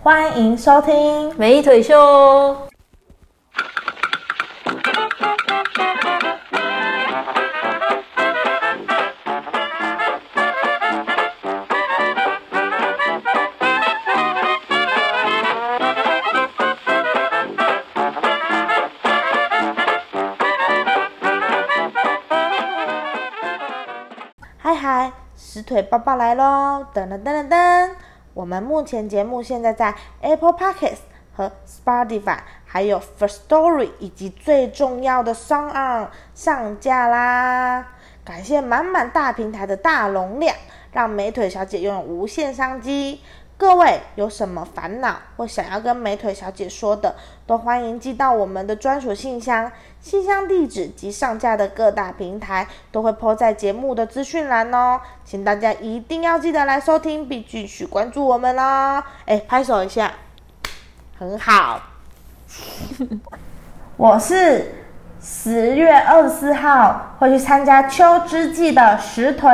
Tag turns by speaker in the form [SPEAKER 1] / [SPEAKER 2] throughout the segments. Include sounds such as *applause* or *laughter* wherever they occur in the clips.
[SPEAKER 1] 欢迎收听
[SPEAKER 2] 美腿秀。
[SPEAKER 1] 嗨嗨，石腿爸爸来喽！噔噔噔噔噔，我们目前节目现在在 Apple Podcasts 和 Spotify，还有 First Story 以及最重要的 s o n g On 上架啦！感谢满满大平台的大容量，让美腿小姐拥有无限商机。各位有什么烦恼或想要跟美腿小姐说的，都欢迎寄到我们的专属信箱，信箱地址及上架的各大平台都会铺在节目的资讯栏哦，请大家一定要记得来收听，并继续关注我们啦！哎，拍手一下，很好。*laughs* 我是十月二十四号会去参加秋之祭的石腿。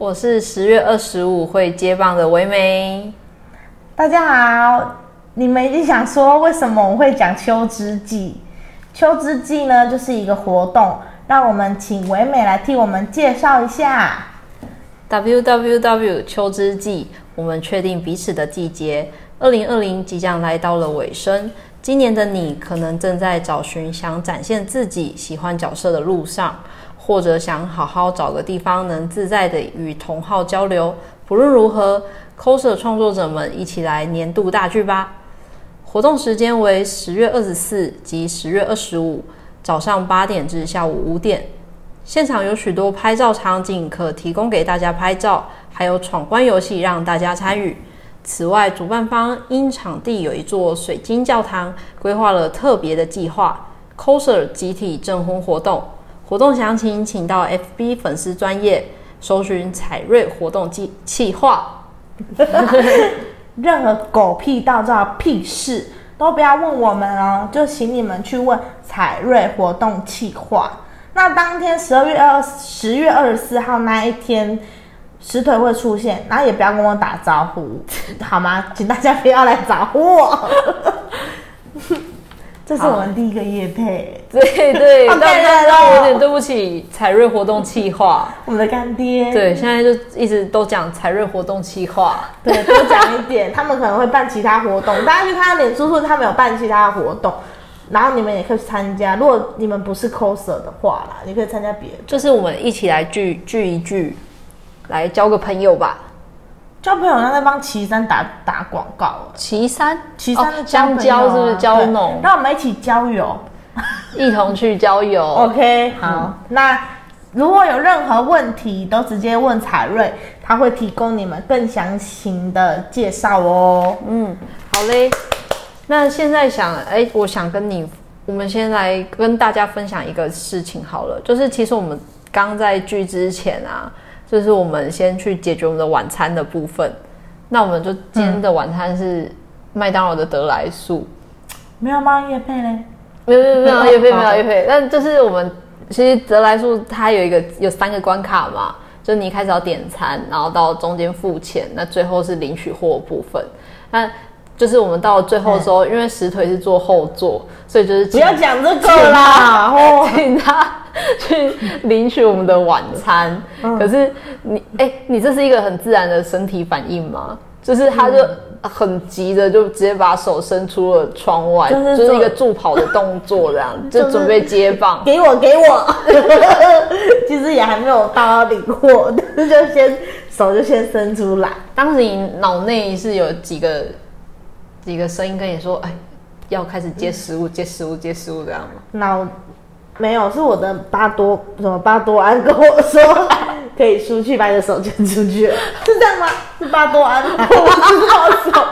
[SPEAKER 2] 我是十月二十五会接棒的唯美。
[SPEAKER 1] 大家好，你们一定想说为什么我会讲秋之祭？秋之祭呢，就是一个活动，让我们请唯美来替我们介绍一下。
[SPEAKER 2] W W W 秋之季，我们确定彼此的季节。二零二零即将来到了尾声，今年的你可能正在找寻想展现自己喜欢角色的路上，或者想好好找个地方能自在的与同好交流。不论如何，coser 创作者们一起来年度大剧吧！活动时间为十月二十四及十月二十五早上八点至下午五点。现场有许多拍照场景可提供给大家拍照，还有闯关游戏让大家参与。此外，主办方因场地有一座水晶教堂，规划了特别的计划 ——coser 集体证婚活动。活动详情请到 FB 粉丝专业搜寻彩瑞活动计企划。*laughs*
[SPEAKER 1] 任何狗屁倒灶屁事都不要问我们哦，就请你们去问彩瑞活动企划。那当天十二月二十月二十四号那一天，石腿会出现，然后也不要跟我打招呼，好吗？请大家不要来找我。*laughs* 这是我们第一个夜配，
[SPEAKER 2] 对 *laughs* 对，*laughs*
[SPEAKER 1] 好感人哦
[SPEAKER 2] 有点对不起彩瑞活动企划。
[SPEAKER 1] 我们的干爹。
[SPEAKER 2] 对，现在就一直都讲彩瑞活动企划。
[SPEAKER 1] 对，多讲一点，*laughs* 他们可能会办其他活动，大家去看脸书说他们有办其他活动，然后你们也可以去参加。如果你们不是 coser 的话啦，你可以参加别的。
[SPEAKER 2] 就是我们一起来聚聚一聚，来交个朋友吧。
[SPEAKER 1] 交朋友，那在帮岐山打打广告了。
[SPEAKER 2] 岐山，
[SPEAKER 1] 岐山的
[SPEAKER 2] 哦香蕉是不是蕉
[SPEAKER 1] 对
[SPEAKER 2] 农？
[SPEAKER 1] 让我们一起郊游。*laughs*
[SPEAKER 2] 一同去郊游。*laughs*
[SPEAKER 1] OK，好，那如果有任何问题，都直接问彩瑞，他会提供你们更详细的介绍哦。
[SPEAKER 2] 嗯，好嘞。那现在想，哎、我想跟你，我们先来跟大家分享一个事情好了，就是其实我们刚在聚之前啊，就是我们先去解决我们的晚餐的部分。那我们就今天的晚餐是麦当劳的得来速。
[SPEAKER 1] 没有吗？叶佩嘞？
[SPEAKER 2] 没有没有没有
[SPEAKER 1] 哦
[SPEAKER 2] 叶配没
[SPEAKER 1] 好
[SPEAKER 2] 有叶配，但就是我们其实得来速它有一个有三个关卡嘛，就你一开始要点餐，然后到中间付钱，那最后是领取货的部分。那就是我们到最后的时候，因为石腿是坐后座，所以就是
[SPEAKER 1] 不要讲这个啦！哦，*laughs*
[SPEAKER 2] 请他去领取我们的晚餐。
[SPEAKER 1] 嗯
[SPEAKER 2] 可是你哎、你这是一个很自然的身体反应吗？就是他就很急的就直接把手伸出了窗外，
[SPEAKER 1] 就是
[SPEAKER 2] 就是一个助跑的动作，这样 *laughs*
[SPEAKER 1] 就是
[SPEAKER 2] 就准备接棒。
[SPEAKER 1] 给我，给我。*laughs* 其实也还没有到要领货，但是就先手就先伸出来。
[SPEAKER 2] 当时你脑内是有几个几个声音跟你说，哎，要开始接食物，接食物，接食物这样吗？
[SPEAKER 1] 脑没有，是我的巴多什么巴多安跟我说可以出去，把你的手牵出去，*laughs* 是这样吗？是巴多安吗？*laughs* 我不知道手。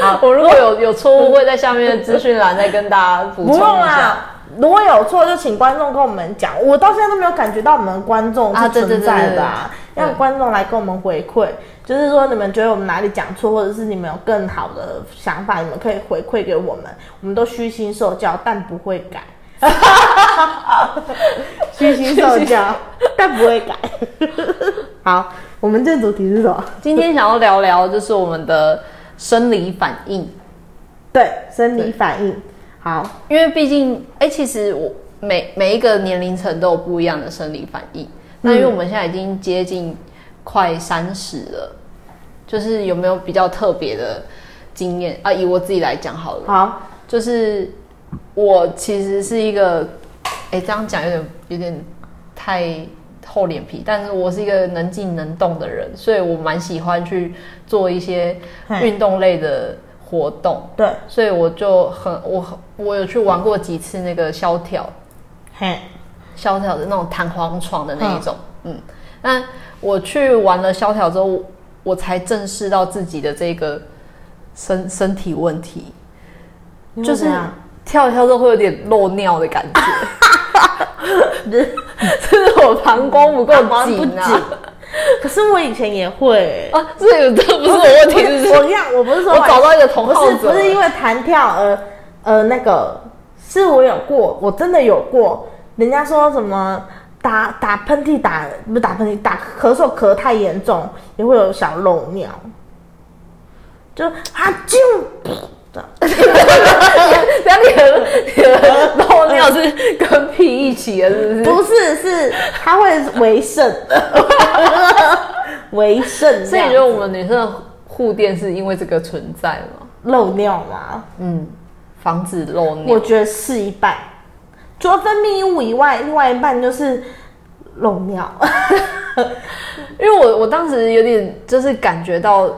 [SPEAKER 2] 好，我如果有有错误，会在下面的资讯栏再跟大家补充一下。
[SPEAKER 1] 如果有错就请观众跟我们讲。我到现在都没有感觉到我们观众是存在的、啊，
[SPEAKER 2] 对对对
[SPEAKER 1] 让观众来跟我们回馈，就是说你们觉得我们哪里讲错，或者是你们有更好的想法，你们可以回馈给我们，我们都虚心受教，但不会改。*laughs* 虚心受教，但不会改。好，我们这主题是什么？
[SPEAKER 2] 今天想要聊聊，就是我们的生理反应，
[SPEAKER 1] 对，生理反应。好，
[SPEAKER 2] 因为毕竟，哎、其实我每每一个年龄层都有不一样的生理反应。那因为我们现在已经接近快三十了，就是有没有比较特别的经验？啊？以我自己来讲好了，
[SPEAKER 1] 好，
[SPEAKER 2] 就是我其实是一个，哎、这样讲有点有点太厚脸皮，但是我是一个能静能动的人，所以我蛮喜欢去做一些
[SPEAKER 1] 嘿。
[SPEAKER 2] 运动类的活动。
[SPEAKER 1] 对，
[SPEAKER 2] 所以我就很我我有去玩过几次那个萧条。
[SPEAKER 1] 嘿，
[SPEAKER 2] 萧条的那种弹簧床的那一种，嗯，那我去玩了萧条之后，我才正视到自己的这个身身体问题，就是跳一跳之后会有点漏尿的感觉，*laughs* 就是我膀胱不够
[SPEAKER 1] 紧
[SPEAKER 2] 紧啊。
[SPEAKER 1] 可是我以前也会、
[SPEAKER 2] 啊，这个这不是我问题？
[SPEAKER 1] 我跟你讲，我不是说
[SPEAKER 2] 我找到一个同
[SPEAKER 1] 不
[SPEAKER 2] 好者
[SPEAKER 1] 是不是因为弹跳而呃那个，是我有过，我真的有过。人家说什么打打喷嚏打不是打喷嚏打咳嗽咳太严重也会有小漏尿，就啊就这样 *laughs*
[SPEAKER 2] 你的你的漏尿是跟屁一起的，是不是？*laughs*
[SPEAKER 1] 不是是它会为肾为肾，
[SPEAKER 2] 所以你觉得我们女生的护垫是因为这个存在吗？
[SPEAKER 1] 漏尿吗？
[SPEAKER 2] 嗯，防止漏尿
[SPEAKER 1] 我
[SPEAKER 2] 尿。
[SPEAKER 1] 觉得是一半，除了分泌物以外，另外一半就是漏尿。*laughs*
[SPEAKER 2] 因为我我当时有点就是感觉到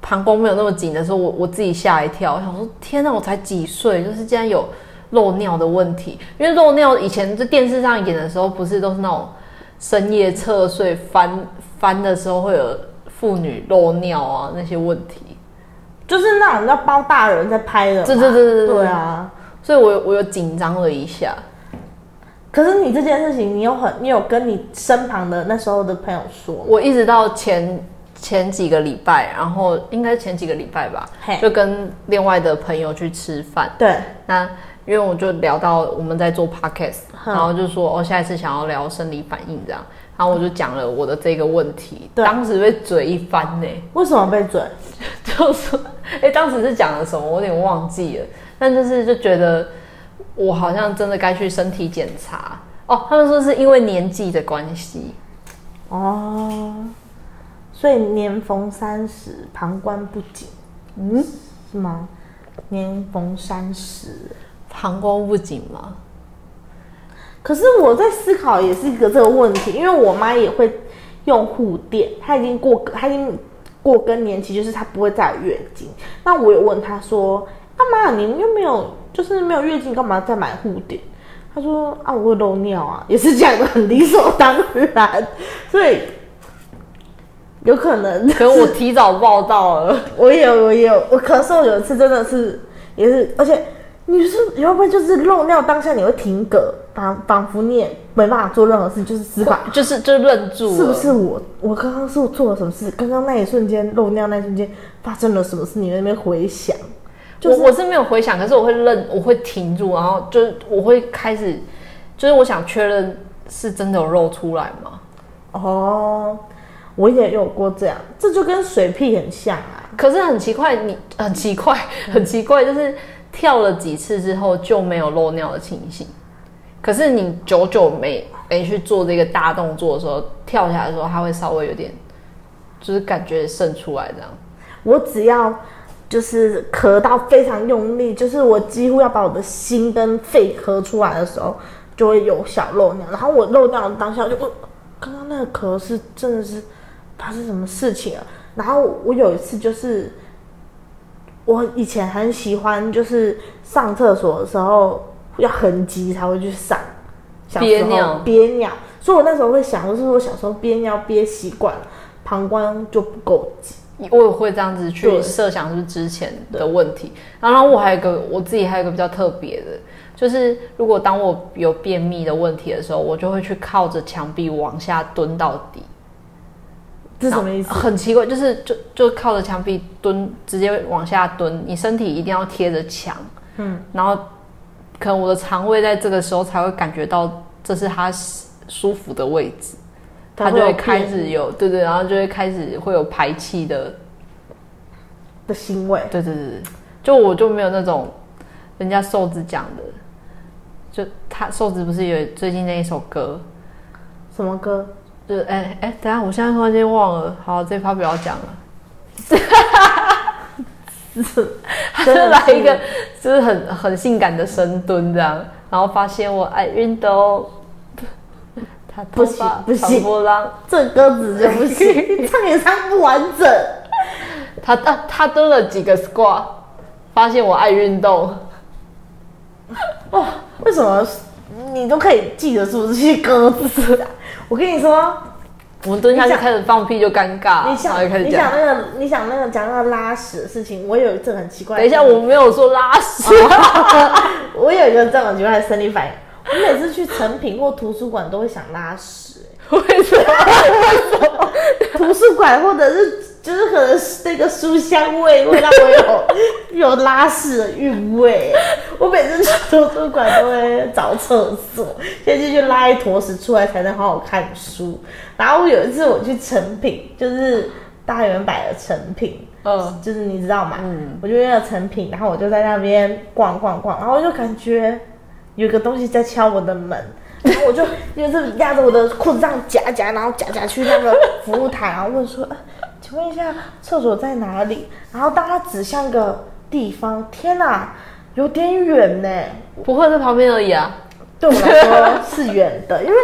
[SPEAKER 2] 膀胱没有那么紧的时候，我我自己吓一跳，我想说天哪，我才几岁，就是竟然有漏尿的问题。因为漏尿以前在电视上演的时候，不是都是那种深夜侧睡翻翻的时候会有妇女漏尿啊那些问题。
[SPEAKER 1] 就是那种要包大人在拍的，
[SPEAKER 2] 对对对对对
[SPEAKER 1] 对啊。
[SPEAKER 2] 所以我有我有紧张了一下，
[SPEAKER 1] 可是你这件事情，你有很，你有跟你身旁的那时候的朋友说吗？
[SPEAKER 2] 我一直到前前几个礼拜，然后应该前几个礼拜吧
[SPEAKER 1] 嘿，
[SPEAKER 2] 就跟另外的朋友去吃饭。
[SPEAKER 1] 对，
[SPEAKER 2] 那因为我就聊到我们在做 podcast，
[SPEAKER 1] 嗯
[SPEAKER 2] 然后就说哦，下一次想要聊生理反应这样，然后我就讲了我的这个问题，
[SPEAKER 1] 对。
[SPEAKER 2] 当时被嘴一翻呢，
[SPEAKER 1] 为什么被嘴？*laughs*
[SPEAKER 2] 就是哎、当时是讲了什么，我有点忘记了，但就是就觉得我好像真的该去身体检查哦，他们说是因为年纪的关系，
[SPEAKER 1] 哦，所以年逢三十，旁观不紧，嗯，是吗？年逢三十，
[SPEAKER 2] 膀胱不紧吗？
[SPEAKER 1] 可是我在思考也是一个这个问题，因为我妈也会用护垫，她已经过她已经过更年期，就是她不会再有月经。那我有问她说：“啊妈，你又没有就是没有月经，干嘛再买护垫？”他说：“啊，我会漏尿啊，也是讲的很理所当然，所以有可能 *laughs*
[SPEAKER 2] 可能我提早报道了，
[SPEAKER 1] 我也有，我也有，我咳嗽有一次真的是，也是，而且你是你会不会就是漏尿当下你会停嗝，仿仿佛你也没办法做任何事，就是死板
[SPEAKER 2] 就是就愣住，
[SPEAKER 1] 是不是我我刚刚是我做了什么事？刚刚那一瞬间漏尿那一瞬间发生了什么事？你在那边回想，就是
[SPEAKER 2] 我我是没有回想，可是我会愣，我会停住，然后就是我会开始，就是我想确认是真的有肉出来吗？
[SPEAKER 1] 哦，我也有过这样，这就跟水屁很像啊。
[SPEAKER 2] 可是很奇怪，你很奇怪，很奇怪，就是跳了几次之后就没有漏尿的情形。可是你久久没没去做这个大动作的时候，跳下来的时候，它会稍微有点，就是感觉渗出来这样。
[SPEAKER 1] 我只要就是咳到非常用力，就是我几乎要把我的心跟肺咳出来的时候，就会有小漏尿。然后我漏尿的当下就，呃刚刚那个咳是真的是发生什么事情了？然后我有一次就是，我以前很喜欢就是上厕所的时候要很急才会去上，小时候
[SPEAKER 2] 憋尿
[SPEAKER 1] 憋尿，所以我那时候会想，就是我小时候憋尿憋习惯了，膀胱就不够紧。
[SPEAKER 2] 我也会这样子去设想是之前的问题，然后我还有一个我自己还有一个比较特别的，就是如果当我有便秘的问题的时候，我就会去靠着墙壁往下蹲到底。
[SPEAKER 1] 这是什么意思？
[SPEAKER 2] 很奇怪，就是就就靠着墙壁蹲，直接往下蹲，你身体一定要贴着墙，嗯，然后可能我的肠胃在这个时候才会感觉到这是它舒服的位置，它就会开始有对对，然后就会开始会有排气的
[SPEAKER 1] 的腥味。
[SPEAKER 2] 对对对对，就我就没有那种人家瘦子讲的，就他瘦子不是有最近那一首歌，
[SPEAKER 1] 什么歌？
[SPEAKER 2] 就是哎哎，等下我现在突然间忘了，好，这趴不要讲了。他就来一个，就是很很性感的深蹲这样，然后发现我爱运动，他
[SPEAKER 1] 不行不行
[SPEAKER 2] 波浪，
[SPEAKER 1] 这歌词就不行，*laughs* 唱也唱不完整。
[SPEAKER 2] 他他他蹲了几个 squat，发现我爱运动。
[SPEAKER 1] 哦，为什么你都可以记得住这些歌词？我跟你说，
[SPEAKER 2] 我们蹲下去开始放屁就尴尬，
[SPEAKER 1] 你想你想
[SPEAKER 2] 讲。
[SPEAKER 1] 那个你想那个讲那个拉屎的事情，我有一阵很奇怪
[SPEAKER 2] 等一下。我没有说拉屎，*laughs*
[SPEAKER 1] 我有一个这种奇怪的生理反应，我每次去成品或图书馆都会想拉屎、*laughs*
[SPEAKER 2] 为什么？*laughs*
[SPEAKER 1] 图书馆或者是就是可能是那个书香味会让我有 *laughs* 有拉屎的韵味。我每次去图书馆都会找厕所，先进去拉一坨屎出来才能好好看书。然后我有一次我去成品，就是大圆百的成品，
[SPEAKER 2] 嗯，
[SPEAKER 1] 就是你知道吗？我就去那个成品，然后我就在那边逛逛逛，然后我就感觉有一个东西在敲我的门，然后我就就是压着我的裤子这样夹夹，然后夹夹去那个服务台，然后问说：“呃请问一下厕所在哪里？”然后当他指向一个地方，天哪，有点远呢。
[SPEAKER 2] 不会在旁边而已啊。
[SPEAKER 1] 对我来说是远的，因为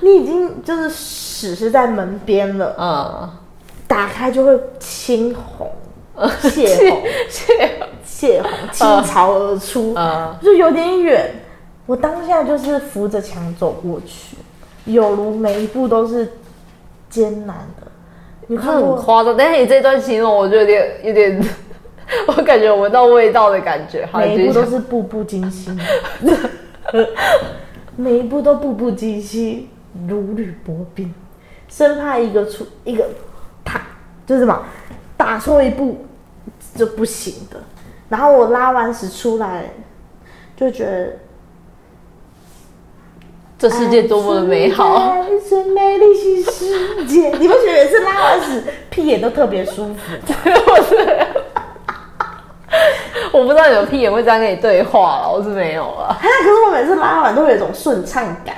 [SPEAKER 1] 你已经就是屎是在门边了，
[SPEAKER 2] 嗯，
[SPEAKER 1] 打开就会青红、血红。*laughs*
[SPEAKER 2] 谢
[SPEAKER 1] 血红倾巢而出，
[SPEAKER 2] 嗯
[SPEAKER 1] 就有点远。我当下就是扶着墙走过去，有如每一步都是艰难的。你看过？
[SPEAKER 2] 夸张，但是你这段形容，我就有点有点，*laughs* 我感觉我闻到味道的感觉。好，
[SPEAKER 1] 每一步都是步步惊心，*laughs* 每一步都步步惊心，如履薄冰，生怕一个出一个踏就是什么打错一步就不行的。然后我拉完屎出来，就觉得
[SPEAKER 2] 这世界多么的美好。
[SPEAKER 1] 爱是美丽新世界。你不觉得每次拉完屎屁眼都特别舒服对？
[SPEAKER 2] 我不知道你的屁眼会这样跟你对话了，我是没有了。
[SPEAKER 1] 啊可是我每次拉完都会有一种顺畅感，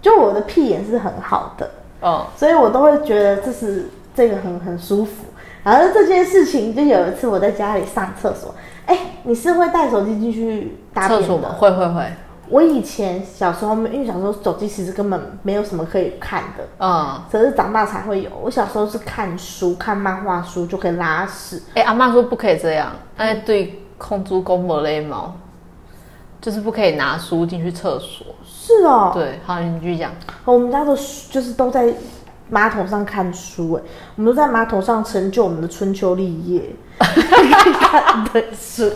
[SPEAKER 1] 就我的屁眼是很好的，
[SPEAKER 2] 嗯，
[SPEAKER 1] 所以我都会觉得这是这个很很舒服。然后这件事情，就有一次我在家里上厕所，哎、你是会带手机进去大便
[SPEAKER 2] 厕所吗？
[SPEAKER 1] 的？
[SPEAKER 2] 会会会，
[SPEAKER 1] 我以前小时候，因为小时候手机其实根本没有什么可以看的，
[SPEAKER 2] 嗯，
[SPEAKER 1] 只是长大才会有。我小时候是看书，看漫画书就可以拉屎。
[SPEAKER 2] 哎、阿妈说不可以这样，哎，对，空猪公没勒毛，就是不可以拿书进去厕所。
[SPEAKER 1] 是哦，
[SPEAKER 2] 对，好，你继续讲。
[SPEAKER 1] 我们家的书就是都在马桶上看书，哎，我们都在马桶上成就我们的春秋立业 *laughs* 看的书。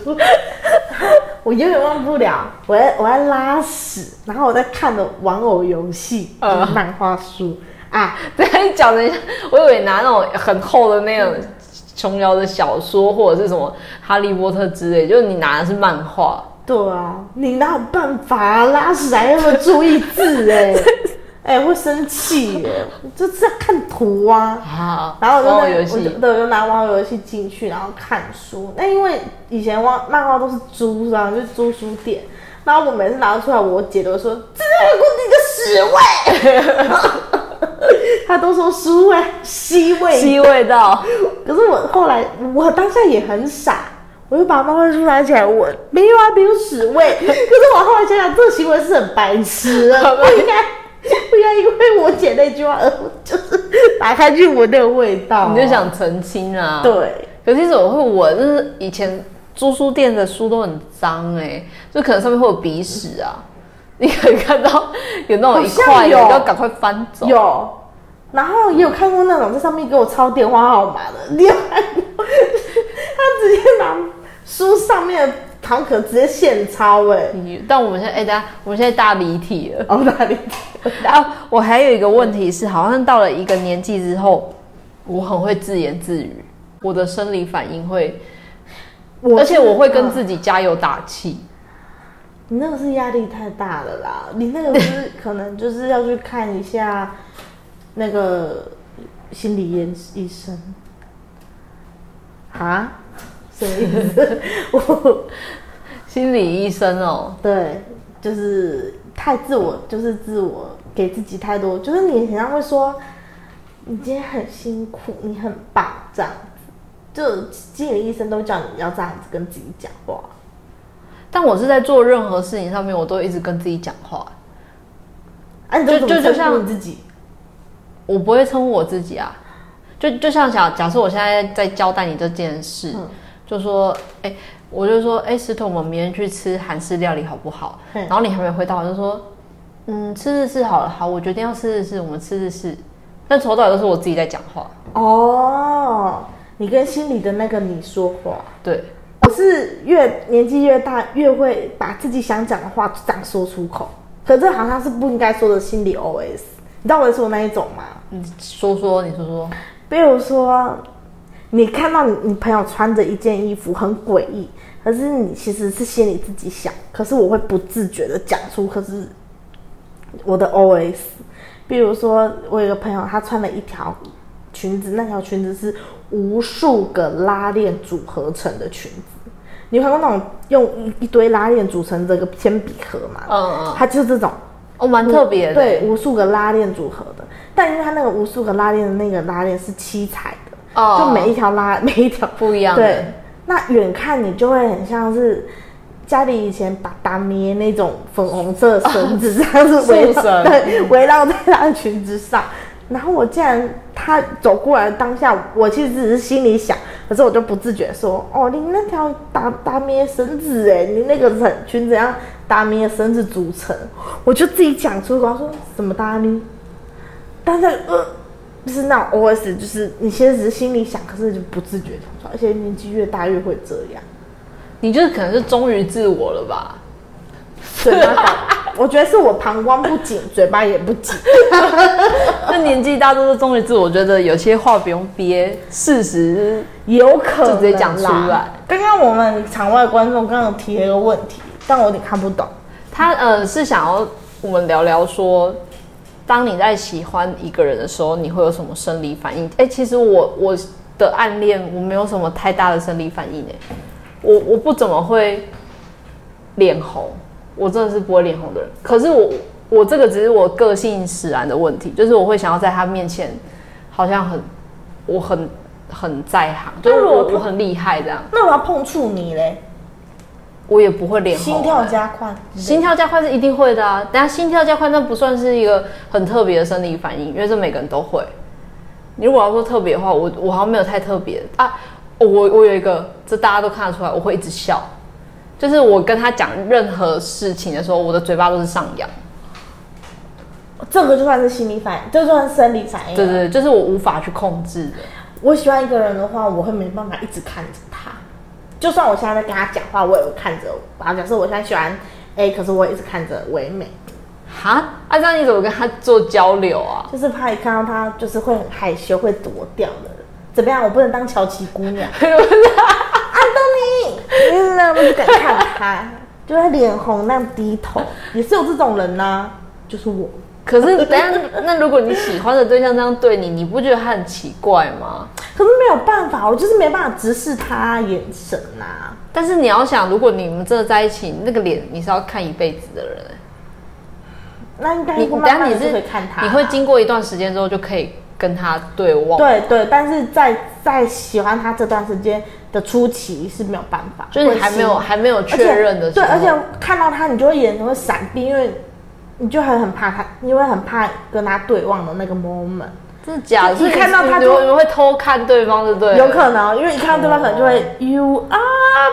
[SPEAKER 1] 我永远忘不了，我在我在拉屎，然后我在看的玩偶游戏、
[SPEAKER 2] 呃
[SPEAKER 1] 漫画书。啊，*laughs*
[SPEAKER 2] 对，你讲的，我以为拿那种很厚的那种琼瑶的小说，或者是什么哈利波特之类，就是你拿的是漫画。
[SPEAKER 1] 对啊，你哪有办法、啊、拉屎还那么注意字哎、*laughs* 哎、会生气耶，*laughs* 就是要看图啊。
[SPEAKER 2] 好，
[SPEAKER 1] 然后我就在我就对，我就拿玩偶游戏进去，然后看书。那因为以前漫漫画都是租是吧？就是租书店。然后我每次拿出来，我姐都说：“这有股你的屎味。*laughs* ”她都说书味、吸味。
[SPEAKER 2] 吸味道。
[SPEAKER 1] 可是我后来，我当下也很傻，我就把漫画书拿起来闻，没有啊，没有屎味。*laughs* 可是我后来想想，这个行为是很白痴的，不应该，*laughs* 不要因为我姐那句话而就是打开去闻那个味道。
[SPEAKER 2] 你就想澄清啊？。
[SPEAKER 1] 对，
[SPEAKER 2] 可是其实我会闻，就是以前租书店的书都很脏哎、就可能上面会有鼻屎啊。你可以看到有那种一块你要赶快翻走。
[SPEAKER 1] 有，然后也有看过那种在上面给我抄电话号码的，你有看过？*laughs* 他直接拿书上面的唐可直接现抄、哎，
[SPEAKER 2] 你但我们现在哎、等一下我们现在大离体了。
[SPEAKER 1] 哦哪里？
[SPEAKER 2] 啊，*laughs* 我还有一个问题是，好像到了一个年纪之后，我很会自言自语，我的生理反应会，
[SPEAKER 1] 我
[SPEAKER 2] 而且我会跟。自己加油打气。
[SPEAKER 1] 你那个是压力太大了啦，你那个是可能就是要去看一下那个心理医医生啊？什么意思？我
[SPEAKER 2] 心理医生哦，
[SPEAKER 1] 对，就是太自我，就是自我给自己太多，就是你好像会说，你今天很辛苦，你很棒这样子，就心理医生都叫你要这样子跟自己讲话。
[SPEAKER 2] 但我是在做任何事情上面，我都一直跟自己讲话，
[SPEAKER 1] 啊，你都
[SPEAKER 2] 就
[SPEAKER 1] 怎么自己，
[SPEAKER 2] 我不会称呼我自己啊。就就像假假设我现在在交代你这件事，
[SPEAKER 1] 嗯
[SPEAKER 2] 就说，哎、我就说，哎、石头，我们明天去吃韩式料理好不好？
[SPEAKER 1] 嗯
[SPEAKER 2] 然后你还没回答，我就说，嗯，吃日式好了，好，我决定要吃日式，我们吃日式。但从头到尾都是我自己在讲话，
[SPEAKER 1] 哦，你跟心里的那个你说话。
[SPEAKER 2] 对，
[SPEAKER 1] 我是越年纪越大，越会把自己想讲的话这样说出口。可这好像是不应该说的心理 OS，你知道我在说那一种吗？
[SPEAKER 2] 你说说，你说说，
[SPEAKER 1] 比如说，你看到你你朋友穿着一件衣服很诡异，可是你其实是心里自己想，可是我会不自觉的讲出，可是我的 OS。比如说，我有个朋友，他穿了一条裙子，那条裙子是无数个拉链组合成的裙子。你有看过那种用一一堆拉链组成这个铅笔盒吗？
[SPEAKER 2] 嗯嗯，
[SPEAKER 1] 它就是这种
[SPEAKER 2] 哦，蛮特别的，
[SPEAKER 1] 对，无数个拉链组合的，但因为它那个无数个拉链的那个拉链是七彩的，
[SPEAKER 2] 哦。
[SPEAKER 1] 就每一条拉 *laughs* 每一条。
[SPEAKER 2] 不一样
[SPEAKER 1] 对，那远看你就会很像是家里以前把大咩那种粉红色的绳子，这样子围对围绕在她的裙子上。然后我竟然他走过来当下，我其实只是心里想，可是我就不自觉说，哦，你那条大大咩绳子哎，你那个很裙子样大咩绳子组成，我就自己讲出口，说什么大咪，但是呃，就是那种 OS，就是你其实只是心里想，可是就不自觉讲出来，而且年纪越大越会这样，
[SPEAKER 2] 你就是可能是忠于自我了吧？
[SPEAKER 1] 嘴巴搞，我觉得是我膀胱不紧，*laughs* 嘴巴也不紧。*laughs*
[SPEAKER 2] 那年纪大都是忠于自我，我觉得有些话不用憋，事实
[SPEAKER 1] 有可能
[SPEAKER 2] 就直接讲出
[SPEAKER 1] 啦
[SPEAKER 2] 来。
[SPEAKER 1] 刚刚我们场外观众刚刚提了一个问题，但我有点看不懂。
[SPEAKER 2] 他呃是想要我们聊聊说，当你在喜欢一个人的时候，你会有什么生理反应？哎、其实我我的暗恋我没有什么太大的生理反应哎，我我不怎么会脸红，我真的是不会脸红的人。可是我我这个只是我个性使然的问题，就是我会想要在他面前好像很我很很在行，就是我我很厉害这样，
[SPEAKER 1] 那我要碰触你嘞，
[SPEAKER 2] 我也不会脸红、
[SPEAKER 1] 心跳
[SPEAKER 2] 哎
[SPEAKER 1] 加快，
[SPEAKER 2] 心跳加快是一定会的啊，等下心跳加快那不算是一个很特别的生理反应，因为这每个人都会。你如果要说特别的话，我我好像没有太特别啊。我我有一个，这大家都看得出来，我会一直笑，就是我跟他讲任何事情的时候，我的嘴巴都是上扬。
[SPEAKER 1] 这个就算是心理反应，这就算是生理反应。
[SPEAKER 2] 对对，对，就是我无法去控制的。
[SPEAKER 1] 我喜欢一个人的话，我会没办法一直看着他。就算我现在在跟他讲话，我也会看着。啊，假设我现在喜欢 A，可是我也一直看着唯美，
[SPEAKER 2] 哈，啊，这样你怎么跟他做交流啊？
[SPEAKER 1] 就是怕一看到他，就是会很害羞，会躲掉的。怎么样？我不能当乔琪姑娘，安东尼，嗯，那我不敢看他，就会脸红那样低头，也是有这种人呐、就是我。
[SPEAKER 2] 可是等下，那如果你喜欢的对象这样对你，你不觉得他很奇怪吗？
[SPEAKER 1] 可是没有办法，我就是没办法直视他眼神啊、
[SPEAKER 2] 但是你要想，如果你们真的在一起，那个脸你是要看一辈子的人。
[SPEAKER 1] 那应该
[SPEAKER 2] 你
[SPEAKER 1] 会
[SPEAKER 2] 等下你
[SPEAKER 1] 是会看他，
[SPEAKER 2] 你会经过一段时间之后就可以跟他对望，，
[SPEAKER 1] 对对，但是在在喜欢他这段时间的初期是没有办法，
[SPEAKER 2] 就是你还没有还没有确认的时候，
[SPEAKER 1] 对，而且看到他，你就会眼神会闪避，因为你就很很怕他，你会很怕跟他对望的那个 moment。
[SPEAKER 2] 真的假的？
[SPEAKER 1] 就一看到他
[SPEAKER 2] 你
[SPEAKER 1] 就
[SPEAKER 2] 你们会偷看对方，对不对？
[SPEAKER 1] 有可能，因为一看到对方可能就会、You are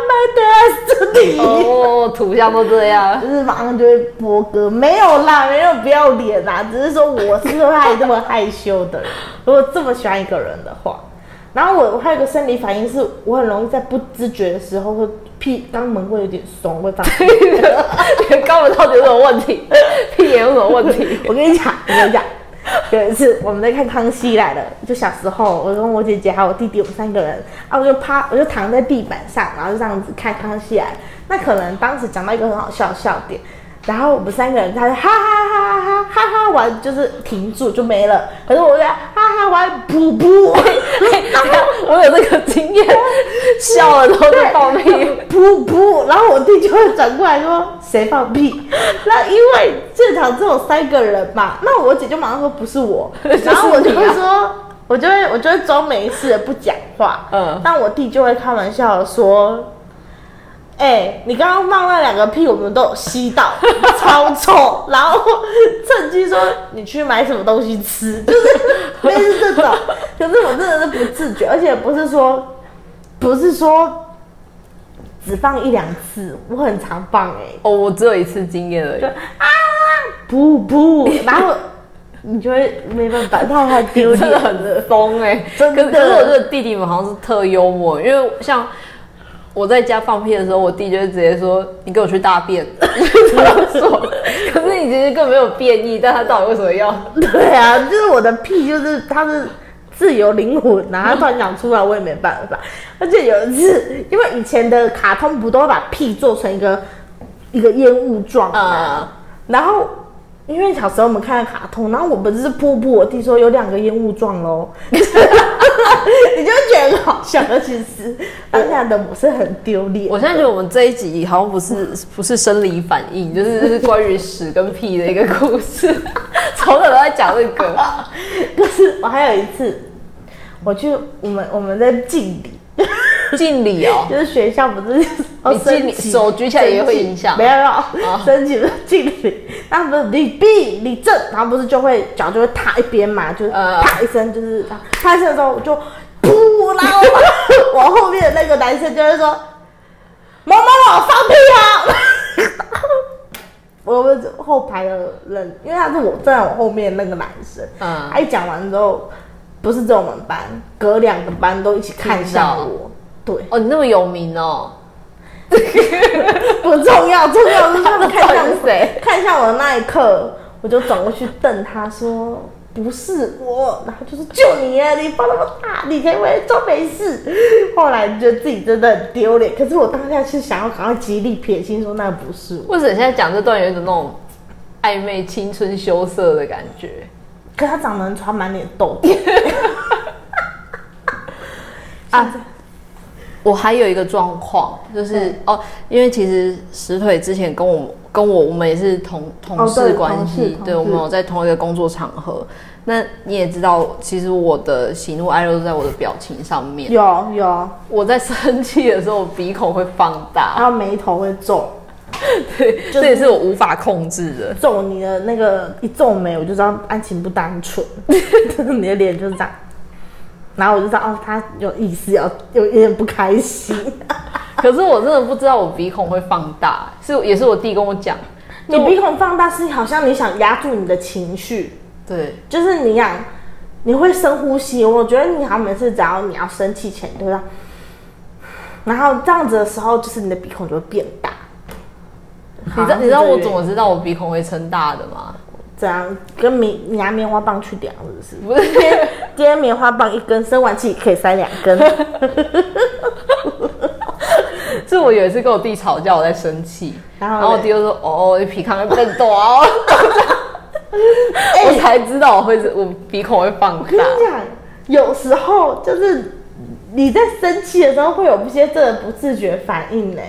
[SPEAKER 1] my destiny，、
[SPEAKER 2] 哦，图像都这样。
[SPEAKER 1] 就是马上就会播歌。没有啦，没有不要脸啦，只是说我是害这么害羞的人。如果这么喜欢一个人的话，然后我我还有一个生理反应是，我很容易在不知觉的时候会屁肛门会有点松，会放屁。*laughs*
[SPEAKER 2] 肛门到底有什么问题？屁眼有什么问题？*laughs*
[SPEAKER 1] 我跟你讲，我跟你讲，有一次我们在看《康熙来了》，就小时候，我跟我姐姐还有我弟弟，我们三个人，啊，我就趴，我就躺在地板上，然后就这样子看《康熙来了》。那可能当时讲到一个很好笑的笑点，然后我们三个人他就哈哈哈哈哈哈哈完，就是停住就没了。可是我在哈 *laughs*
[SPEAKER 2] 我有这个经验，*laughs* 笑了然后就放屁。
[SPEAKER 1] 噗噗，然后我弟就会转过来说谁放屁？*laughs* 那因为现场只有三个人嘛，那我姐就马上说不是我，然后我就会说，我就会我就会装没事不讲话，
[SPEAKER 2] 嗯
[SPEAKER 1] 但我弟就会开玩笑说。哎、你刚刚放那两个屁，我们都有吸到，*laughs* 超臭。然后趁机说你去买什么东西吃，就是 *laughs* 类似这种。可是我真的是不自觉，而且不是说不是说只放一两次，我很常放哎、
[SPEAKER 2] 哦，我只有一次经验而已。
[SPEAKER 1] 不，不，然后你就会没办法，他太丢 *laughs*
[SPEAKER 2] 真
[SPEAKER 1] 脸
[SPEAKER 2] 的
[SPEAKER 1] 了。
[SPEAKER 2] 很疯哎、
[SPEAKER 1] 真的
[SPEAKER 2] 可是可是我觉得弟弟们好像是特幽默，因为像我在家放屁的时候，我弟就会直接说：“你给我去大便。” *laughs* 这样说。可是你其实根本没有变异，但他到底为什么要？*laughs*
[SPEAKER 1] 对啊，就是我的屁，就是他是自由灵魂呐、他突然讲出来，我也没办法。而且有一次，因为以前的卡通不都会把屁做成一个一个烟雾状嘛，然后。因为小时候我们看的卡通，然后我不是瀑布，我弟说有两个烟雾状喽，*laughs* 你就觉得很好笑，而其实当下的我是很丢脸。
[SPEAKER 2] 我现在觉得我们这一集好像不是不是生理反应，就是是关于屎跟屁的一个故事，*laughs* 从小都在讲这个。*laughs*
[SPEAKER 1] 可是我还有一次，我去我们我们在敬礼，
[SPEAKER 2] 敬礼哦，*laughs*
[SPEAKER 1] 就是学校不是要
[SPEAKER 2] 你敬礼手举起来也会影响。
[SPEAKER 1] 没有没有，升旗不是敬礼，那不是礼毕礼正，然后不是就会脚就会踏一边嘛，就是
[SPEAKER 2] 呃。
[SPEAKER 1] 啪一声，就是啪一声的时候我就噗，然后我后面的那个男生就会说某某某放屁啊。*laughs* 我们后排的人，因为他是我站在我后面那个男生，
[SPEAKER 2] 嗯。
[SPEAKER 1] 他一讲完之后，不是只有我们班，隔两个班都一起看向我，对，
[SPEAKER 2] 哦，你那么有名哦，*laughs*
[SPEAKER 1] 不重要，重要的是他们看向
[SPEAKER 2] 谁 *laughs*
[SPEAKER 1] 看向我的那一刻，我就转过去瞪他说：“不是我。”然后就是：“就你啊，你放那么大，你可以为装没事。*laughs* ”后来觉得自己真的很丢脸，可是我当下是想要赶快极力撇清，说那不是我。
[SPEAKER 2] 为什么现在讲这段有一种那种暧昧、青春羞涩的感觉？
[SPEAKER 1] 可他长得很丑，满脸痘痘。
[SPEAKER 2] 啊，我还有一个状况，就是、哦，因为其实石腿之前跟我跟我我们也是同同事关系，对，我们有在同一个工作场合。那你也知道，其实我的喜怒哀乐都在我的表情上面。
[SPEAKER 1] 有有，
[SPEAKER 2] 我在生气的时候，我鼻孔会放大，
[SPEAKER 1] 然后眉头会皱，*laughs*
[SPEAKER 2] 对，这也是我无法控制的。
[SPEAKER 1] 皱你的那个一皱眉，我就知道案情不单纯，*laughs* 你的脸就是这样。然后我就知道哦，他有意思，要有有点不开心。*laughs*
[SPEAKER 2] 可是我真的不知道我鼻孔会放大，是也是我弟跟我讲。
[SPEAKER 1] 你鼻孔放大是好像你想压住你的情绪，
[SPEAKER 2] 对，
[SPEAKER 1] 就是你想你会深呼吸。我觉得你好像每次只要你要生气前，你都要，然后这样子的时候，就是你的鼻孔就会变大。
[SPEAKER 2] 你知道你知道我怎么知道我鼻孔会撑大的吗？
[SPEAKER 1] 这样跟棉你拿棉花棒去量是不是？
[SPEAKER 2] 不是，*laughs*
[SPEAKER 1] 今天棉花棒一根，生完气可以塞两根。*laughs*
[SPEAKER 2] 是我有一次跟我弟吵架，我在生气，
[SPEAKER 1] 然后
[SPEAKER 2] 然后我弟就说：“哦，你鼻孔会更大哦。*laughs* ”我才知道我会我鼻孔会放
[SPEAKER 1] 我跟你
[SPEAKER 2] 大。
[SPEAKER 1] 讲，有时候就是你在生气的时候会有一些真的不自觉反应呢。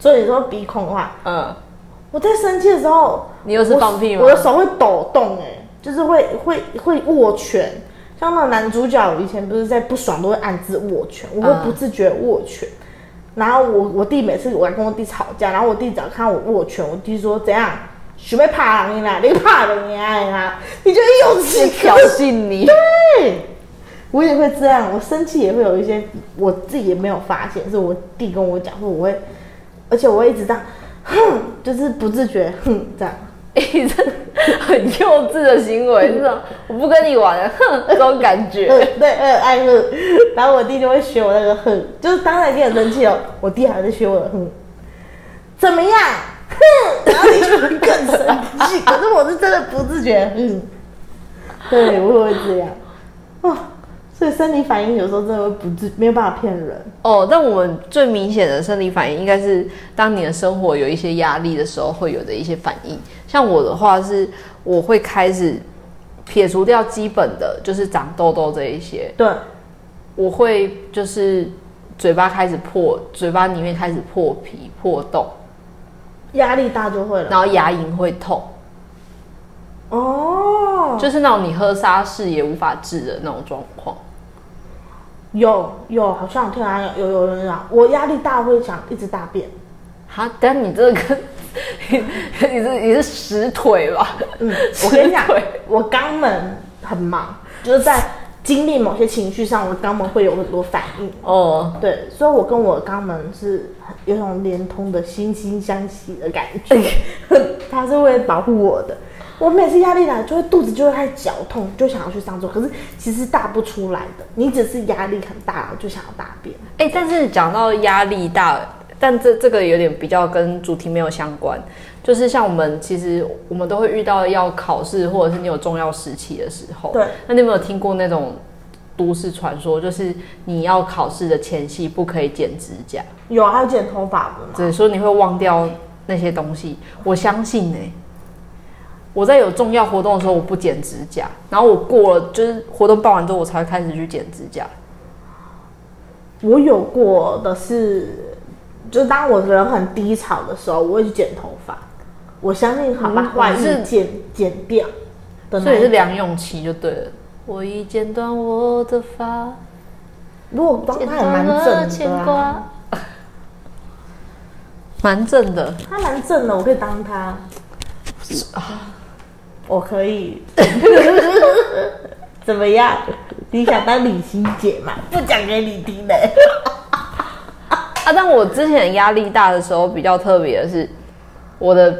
[SPEAKER 1] 所以你说鼻孔的话，
[SPEAKER 2] 嗯，
[SPEAKER 1] 我在生气的时候，
[SPEAKER 2] 你又是放屁吗
[SPEAKER 1] 我？我的手会抖动，哎，就是会会会握拳。像那个男主角以前不是在不爽都会暗自握拳，我会
[SPEAKER 2] 嗯
[SPEAKER 1] 不自觉握拳。然后我我弟每次我要跟我弟吵架，然后我弟只要看到我握拳，我弟说怎样，准备怕你啦，你怕人家啦，你就有气
[SPEAKER 2] 挑衅你，*laughs*
[SPEAKER 1] 对，我也会这样，我生气也会有一些我自己也没有发现，是我弟跟我讲说我会，而且我会一直这样，哼，就是不自觉哼这样。
[SPEAKER 2] 你 *laughs* 这很幼稚的行为，这种我不跟你玩了，哼，这种感
[SPEAKER 1] 呃，
[SPEAKER 2] 觉。*laughs*
[SPEAKER 1] 对，嗯，爱哼，然后我弟就会学我那个哼，就是当然已经很生气哦，我弟还在学我的哼，怎么样？哼，然后你就会更生气，可是我是真的不自觉，嗯，对，我也会这样，哦，所以生理反应有时候真的会不自没有办法骗人。
[SPEAKER 2] 哦，但我们最明显的生理反应应该是当你的生活有一些压力的时候会有的一些反应。像我的话是，我会开始撇除掉基本的，就是长痘痘这一些，
[SPEAKER 1] 对，
[SPEAKER 2] 我会就是嘴巴开始破，嘴巴里面开始破皮破洞，
[SPEAKER 1] 压力大就会了。
[SPEAKER 2] 然后牙龈会痛，
[SPEAKER 1] 哦，
[SPEAKER 2] 就是那种你喝沙士也无法治的那种状况。
[SPEAKER 1] 有有，好像我听人有有有人讲，我压力大会想一直大便。
[SPEAKER 2] 哈，但你这个 *laughs* 你是你是实腿吧？
[SPEAKER 1] 嗯，*laughs* 我跟你讲我肛门很忙，就是在经历某些情绪上，我肛门会有很多反应。
[SPEAKER 2] 哦，
[SPEAKER 1] 对，所以我跟我肛门是有种连通的惺惺相惜的感觉，*laughs* 它是会保护我的。我每次压力来，就会肚子就会开始绞痛，就想要去上厕所，可是其实大不出来的，你只是压力很大，就想要大便。
[SPEAKER 2] 哎、但是讲到压力大，但这这个有点比较跟主题没有相关，就是像我们其实我们都会遇到要考试或者是你有重要时期的时候，
[SPEAKER 1] 对，
[SPEAKER 2] 那你有没有听过那种都市传说，就是你要考试的前夕不可以剪指甲，
[SPEAKER 1] 有还有剪头发的吗？
[SPEAKER 2] 对，说你会忘掉那些东西。我相信呢、我在有重要活动的时候我不剪指甲，然后我过了就是活动办完之后我才会开始去剪指甲。
[SPEAKER 1] 我有过的是，就是当我人很低潮的时候，我会去剪头发。我相信好把
[SPEAKER 2] 嗯
[SPEAKER 1] 坏
[SPEAKER 2] 是
[SPEAKER 1] 剪剪掉的
[SPEAKER 2] 所以是。梁咏琪就对了。我已剪断我的发，
[SPEAKER 1] 如果帮他也蛮正的啊，*laughs*
[SPEAKER 2] 蛮正的。
[SPEAKER 1] 他蛮正的，我可以当他。我可以。*laughs* 怎么样？你想当李心姐吗？不讲给你听的。
[SPEAKER 2] 啊，但我之前压力大的时候比较特别的是，我的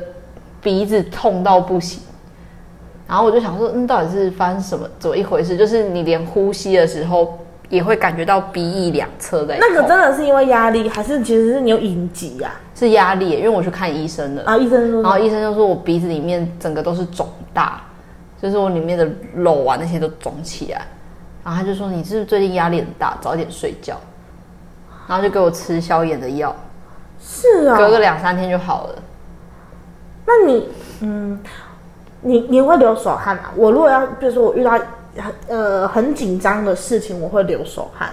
[SPEAKER 2] 鼻子痛到不行，然后我就想说，嗯，到底是发生什么怎么一回事？就是你连呼吸的时候也会感觉到鼻翼两侧在
[SPEAKER 1] 那个真的是因为压力，还是其实是你有隐疾呀？
[SPEAKER 2] 是压力耶，因为我去看医生了，
[SPEAKER 1] 啊，医生说
[SPEAKER 2] 然后医生就说我鼻子里面整个都是肿大，就是我里面的肉啊那些都肿起来，然后他就说你是不是最近压力很大，早一点睡觉，然后就给我吃消炎的药，
[SPEAKER 1] 是啊、
[SPEAKER 2] 隔个两三天就好了。
[SPEAKER 1] 那你，嗯，你你会流手汗吗？我如果要，比如说我遇到很呃很紧张的事情，我会流手汗。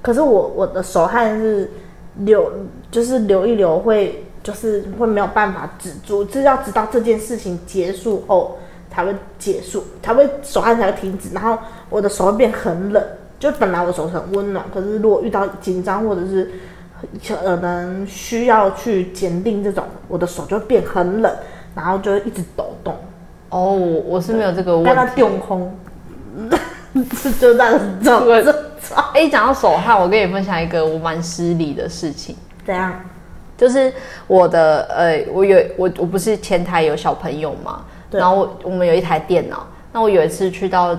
[SPEAKER 1] 可是我我的手汗是流，就是流一流会，就是会没有办法止住，就是要直到这件事情结束后才会结束，才会手汗才会停止，然后我的手会变很冷。就本来我手是很温暖，可是如果遇到紧张或者是可能需要去检定这种，我的手就会变很冷，然后就会一直抖动，
[SPEAKER 2] 哦，我我是没有这个问
[SPEAKER 1] 跟它
[SPEAKER 2] 题。
[SPEAKER 1] 丢空，就这样子这
[SPEAKER 2] 这个
[SPEAKER 1] 这这
[SPEAKER 2] 哎，讲到手汗，我跟你分享一个我蛮失礼的事情。
[SPEAKER 1] 怎样？
[SPEAKER 2] 就是我的呃，我有我我不是前台有小朋友嘛，然后我我们有一台电脑，那我有一次去到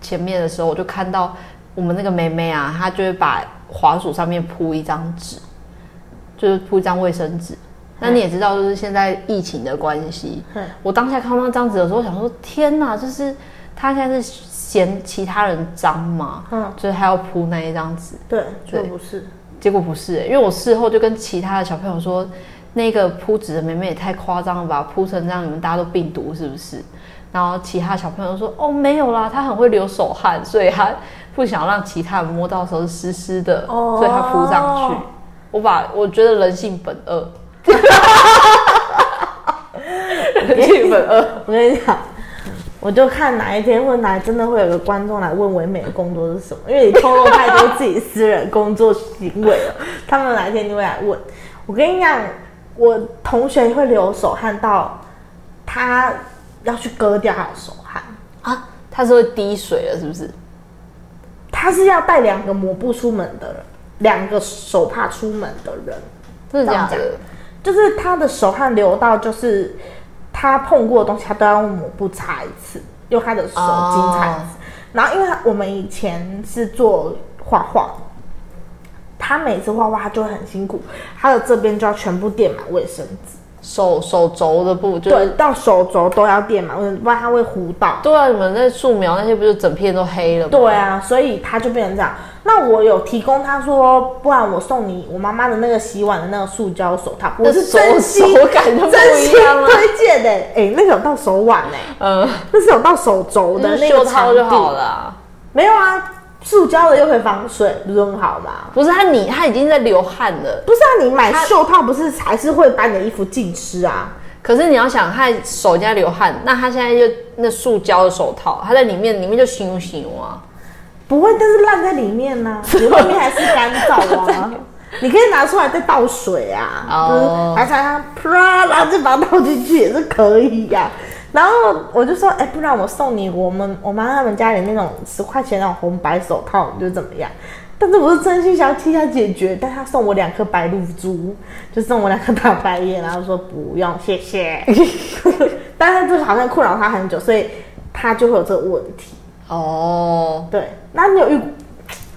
[SPEAKER 2] 前面的时候，我就看到我们那个妹妹啊，她就会把滑鼠上面铺一张纸，就是铺一张卫生纸。那你也知道，就是现在疫情的关系，我当下看到那张纸的时候，我想说天哪，就是她现在是嫌其他人脏嘛，
[SPEAKER 1] 嗯，
[SPEAKER 2] 就是还要铺那一张纸。
[SPEAKER 1] 对，
[SPEAKER 2] 对
[SPEAKER 1] 就不是。
[SPEAKER 2] 结果不是、欸，因为我事后就跟其他的小朋友说，那个铺纸的妹妹也太夸张了吧，铺成这样，你们大家都病毒是不是？然后其他小朋友说，哦，没有啦，她很会流手汗，所以她不想让其他人摸到的时候是湿湿的，
[SPEAKER 1] 哦
[SPEAKER 2] 所以她铺上去。我把我觉得人性本恶，*laughs* 人性本恶。
[SPEAKER 1] 我跟你讲，我就看哪一天会哪真的会有个观众来问唯美的工作是什么，因为你透露太多自己私人工作行为了，他们哪一天就会来问。我跟你讲，我同学会流手汗到他要去割掉他的手汗，
[SPEAKER 2] 啊，他是会滴水了，是不是？
[SPEAKER 1] 他是要带两个抹布出门的人，两个手帕出门的人。
[SPEAKER 2] 真的假
[SPEAKER 1] 这样
[SPEAKER 2] 的？
[SPEAKER 1] 就是他的手汗流到，就是他碰过的东西，他都要用抹布擦一次，用他的手巾擦一次。然后，因为我们以前是做画画，他每次画画他就会很辛苦，他的这边就要全部垫满卫生纸，
[SPEAKER 2] 手手肘的部就
[SPEAKER 1] 对，
[SPEAKER 2] 是。
[SPEAKER 1] 到手肘都要垫满卫生纸，不然它会糊到。
[SPEAKER 2] 对啊，你们那素描那些不就整片都黑了吗？
[SPEAKER 1] 对啊，所以它就变成这样。那我有提供他说，不然我送你我妈妈的那个洗碗的那个塑胶手套，我是
[SPEAKER 2] 手
[SPEAKER 1] 真心
[SPEAKER 2] 手感就不一样了
[SPEAKER 1] 推荐的。哎、那个有到手腕哎、
[SPEAKER 2] 嗯，
[SPEAKER 1] 那是有到手肘的
[SPEAKER 2] 那
[SPEAKER 1] 个长度
[SPEAKER 2] 套就好了啊。
[SPEAKER 1] 没有啊，塑胶的又可以防水，不是很好吗？
[SPEAKER 2] 不是他你它已经在流汗了，
[SPEAKER 1] 不是啊，你买袖套不是还是会把你的衣服浸湿啊？
[SPEAKER 2] 可是你要想，他手在流汗，那他现在就那塑胶的手套，他在里面里面就形容形容啊。
[SPEAKER 1] 不会，但是烂在里面呢、*laughs* 你外面还是干燥啊。你可以拿出来再倒水啊，
[SPEAKER 2] 哦
[SPEAKER 1] 就是拿起来啪，然后就把它倒进去也是可以呀、然后我就说，哎、不然我送你我们我妈他们家里那种十块钱那种红白手套，你觉得怎么样？但是我是真心想要替他解决，但他送我两颗白露珠，就送我两颗大白眼，然后说不用，谢谢。*laughs* 但是这个好像困扰他很久，所以他就会有这个问题。
[SPEAKER 2] 哦，
[SPEAKER 1] 对，那你有遇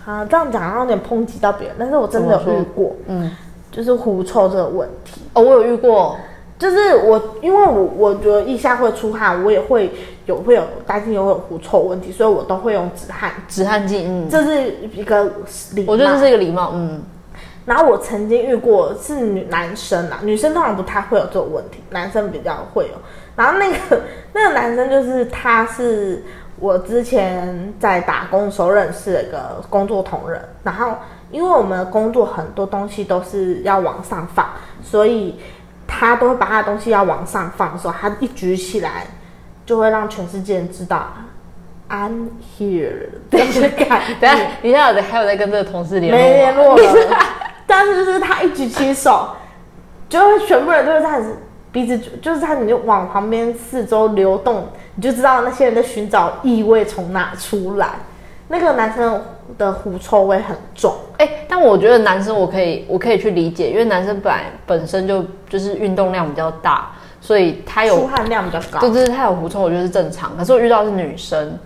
[SPEAKER 1] 啊？这样讲有点抨击到别人，但是我真的有遇过，
[SPEAKER 2] 嗯，
[SPEAKER 1] 就是狐臭这个问题。
[SPEAKER 2] 哦，我有遇过，
[SPEAKER 1] 就是我，因为我我觉得腋下会出汗，我也会有会有担心有有狐臭问题，所以我都会用止汗，
[SPEAKER 2] 止汗剂，嗯，
[SPEAKER 1] 这是一个礼貌。
[SPEAKER 2] 我觉得这是一个礼貌，嗯，
[SPEAKER 1] 然后我曾经遇过是女男生啊，女生通常不太会有这种问题，男生比较会有。然后那个 *laughs* 那个男生就是他是我之前在打工的时候认识的一个工作同仁，然后因为我们的工作很多东西都是要往上放，所以他都会把他的东西要往上放的时候，他一举起来就会让全世界人知道 I'm here 这 *laughs* 样的感觉。
[SPEAKER 2] 等一下你现在有在还有在跟这个同事联络？
[SPEAKER 1] 没联络了。但是就是他一举起手，就会全部人都会这样子，鼻子就就是他，你就往旁边四周流动，你就知道那些人在寻找异味从哪出来。那个男生的狐臭味很重，
[SPEAKER 2] 哎、但我觉得男生我可以我可以去理解，因为男生本来本身就就是运动量比较大，所以他有
[SPEAKER 1] 出汗量比较高。
[SPEAKER 2] 对对，他有狐臭，我觉得是正常。可是我遇到的是女生，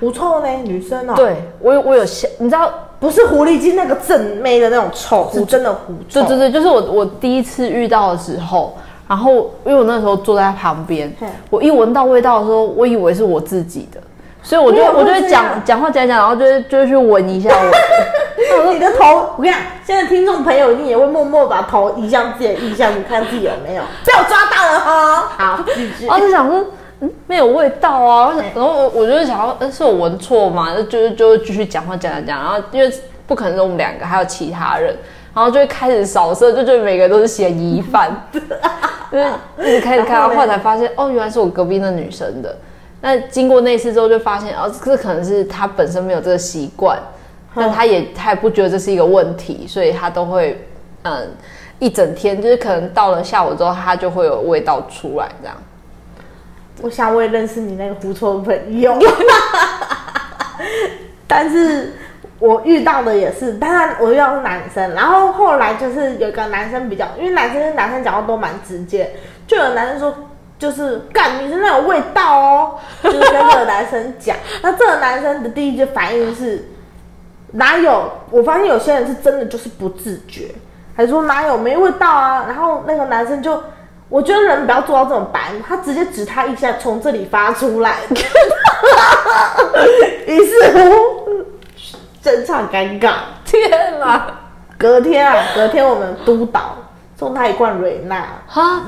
[SPEAKER 1] 狐臭呢，女生哦，，
[SPEAKER 2] 对我有我有吓，你知道，
[SPEAKER 1] 不是狐狸精那个正妹的那种臭，是真的狐臭。
[SPEAKER 2] 对对对，就是我我第一次遇到的时候，然后因为我那时候坐在旁边
[SPEAKER 1] 嘿，
[SPEAKER 2] 我一闻到味道的时候，我以为是我自己的，所以我就
[SPEAKER 1] 会
[SPEAKER 2] 我就会讲讲话讲讲，然后就会就会去闻一下我的。*laughs*
[SPEAKER 1] 你的头，我跟你讲，现在听众朋友一定也会默默把头移向自己的意向，你看自己有没有被我抓到了哈？好，继续
[SPEAKER 2] 然。后就想说，嗯，没有味道啊。然后我我就是想要，呃，是我闻错吗？就就是就继续讲话讲讲讲，然后因为不可能是我们两个，还有其他人，然后就会开始扫射，就觉得每个都是嫌疑犯，*laughs* 就是一直开始看，
[SPEAKER 1] 然后呢
[SPEAKER 2] 后来才发现，哦，原来是我隔壁那女生的。那经过那次之后，就发现，哦，这可能是他本身没有这个习惯，但他也他也不觉得这是一个问题，所以他都会，嗯，一整天，就是可能到了下午之后，他就会有味道出来，这样。
[SPEAKER 1] 我想我也认识你那个狐臭的朋友，*laughs* 但是我遇到的也是，当然我遇到是男生，然后后来就是有一个男生比较，因为男生跟男生讲话都蛮直接，就有男生说。就是干，你身上有味道哦，*laughs* 就是跟这个男生讲。那这个男生的第一句反应是哪有？我发现有些人是真的就是不自觉，还说哪有没味道啊？然后那个男生就，我觉得人不要做到这种白目，他直接指他一下，从这里发出来，*laughs* 于是乎整场尴尬。
[SPEAKER 2] 天哪！
[SPEAKER 1] 隔天啊，隔天我们督导送他一罐瑞娜，
[SPEAKER 2] 哈，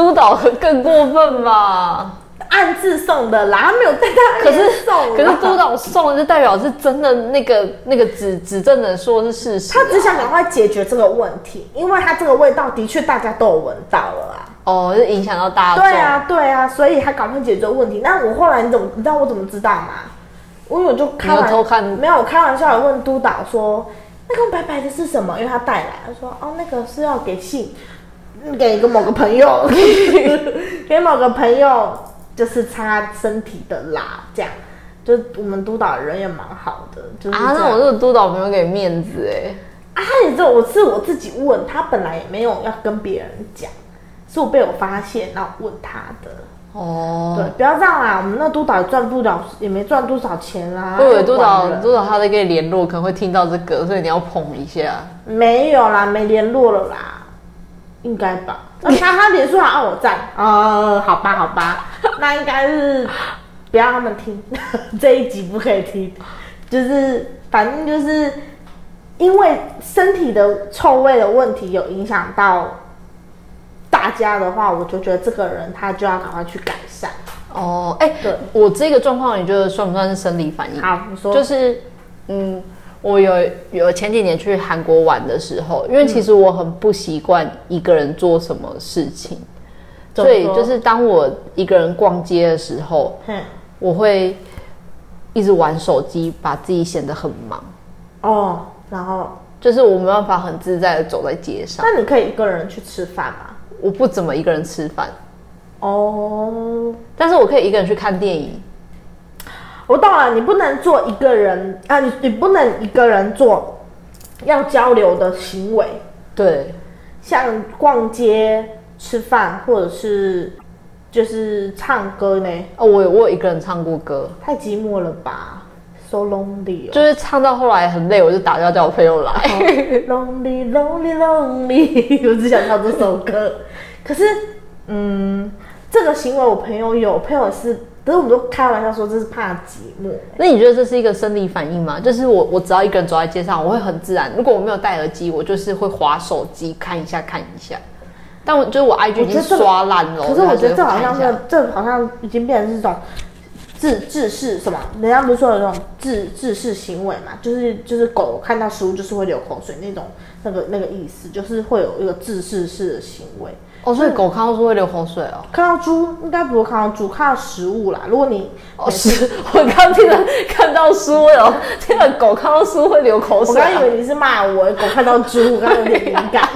[SPEAKER 2] 督导更过分吧？
[SPEAKER 1] 暗自送的啦，他没有带他
[SPEAKER 2] 可是
[SPEAKER 1] 送，
[SPEAKER 2] 可是督导送的就代表是真的那个那个指指证人说的是事实、啊。
[SPEAKER 1] 他只想赶快解决这个问题，因为他这个味道的确大家都有闻到了啊。
[SPEAKER 2] 哦，就影响到大家。
[SPEAKER 1] 对啊，对啊，所以他赶快解决问题。那我后来你怎么你知道我怎么知道吗？因为我就开玩
[SPEAKER 2] 偷看
[SPEAKER 1] 没有，我开玩笑的问督导说，那个白白的是什么？因为他带来，他说哦，那个是要给信，嗯给一个某个朋友，*laughs* 给某个朋友，就是擦身体的啦，这样。就我们督导人也蛮好的，就是
[SPEAKER 2] 啊，那我这个督导没有给面子哎。
[SPEAKER 1] 啊，他也只有我是我自己问，他本来也没有要跟别人讲，是我被我发现，然后问他的。
[SPEAKER 2] 哦，
[SPEAKER 1] 对，不要这样啦，我们那督导也赚不了，也没赚多少钱啦。
[SPEAKER 2] 我以为督导督导他在跟你联络，可能会听到这个，所以你要捧一下。
[SPEAKER 1] 没有啦，没联络了啦，应该吧？那他他脸书还按我赞啊、好吧好吧，*laughs* 那应该是不要他们听 *laughs* 这一集不可以听，就是反正就是因为身体的臭味的问题有影响到大家的话，我就觉得这个人他就要赶快去改善。
[SPEAKER 2] 哦，哎、
[SPEAKER 1] 对
[SPEAKER 2] 我这个状况，你觉得算不算是生理反应？
[SPEAKER 1] 好，你说
[SPEAKER 2] 就是，嗯，我有有前几年去韩国玩的时候，因为其实我很不习惯一个人做什么事情，所以就是当我一个人逛街的时候，
[SPEAKER 1] 哼
[SPEAKER 2] 我会一直玩手机，把自己显得很忙，
[SPEAKER 1] 哦，然后？
[SPEAKER 2] 就是我没办法很自在的走在街上，
[SPEAKER 1] 那你可以一个人去吃饭吗？
[SPEAKER 2] 我不怎么一个人吃饭，
[SPEAKER 1] 哦，
[SPEAKER 2] 但是我可以一个人去看电影。
[SPEAKER 1] 我懂了，你不能做一个人啊，你你不能一个人做要交流的行为，
[SPEAKER 2] 对，
[SPEAKER 1] 像逛街、吃饭，或者是就是唱歌呢，
[SPEAKER 2] 哦，我有我有一个人唱过歌，
[SPEAKER 1] 太寂寞了吧，so lonely 哦。
[SPEAKER 2] 就是唱到后来很累，我就打电话叫我朋友来。
[SPEAKER 1] lonely lonely lonely，*laughs* 我只想唱这首歌。可是，嗯，这个行为我朋友有，我朋友是，可是我们都开玩笑说这是怕寂寞。
[SPEAKER 2] 那你觉得这是一个生理反应吗？就是我我只要一个人走在街上，我会很自然。如果我没有戴耳机，我就是会划手机看一下看一下。但我就是我 IG 已经刷烂了，
[SPEAKER 1] 可是我觉得这好像
[SPEAKER 2] 是
[SPEAKER 1] 是，这好像已经变成是一种自自视什么？人家不是说有那种自自视行为嘛？就是就是狗看到食物就是会流口水那种那个那个意思，就是会有一个自视式的行为。
[SPEAKER 2] 哦，所以狗看到猪会流口水哦。
[SPEAKER 1] 看到猪应该不是看到猪，看到食物啦。如果你
[SPEAKER 2] 哦，食 *laughs* 我刚听到看到书哦，听到狗看到书会流口水、啊。
[SPEAKER 1] 刚以为你是骂我，狗看到猪，我刚刚有点敏感。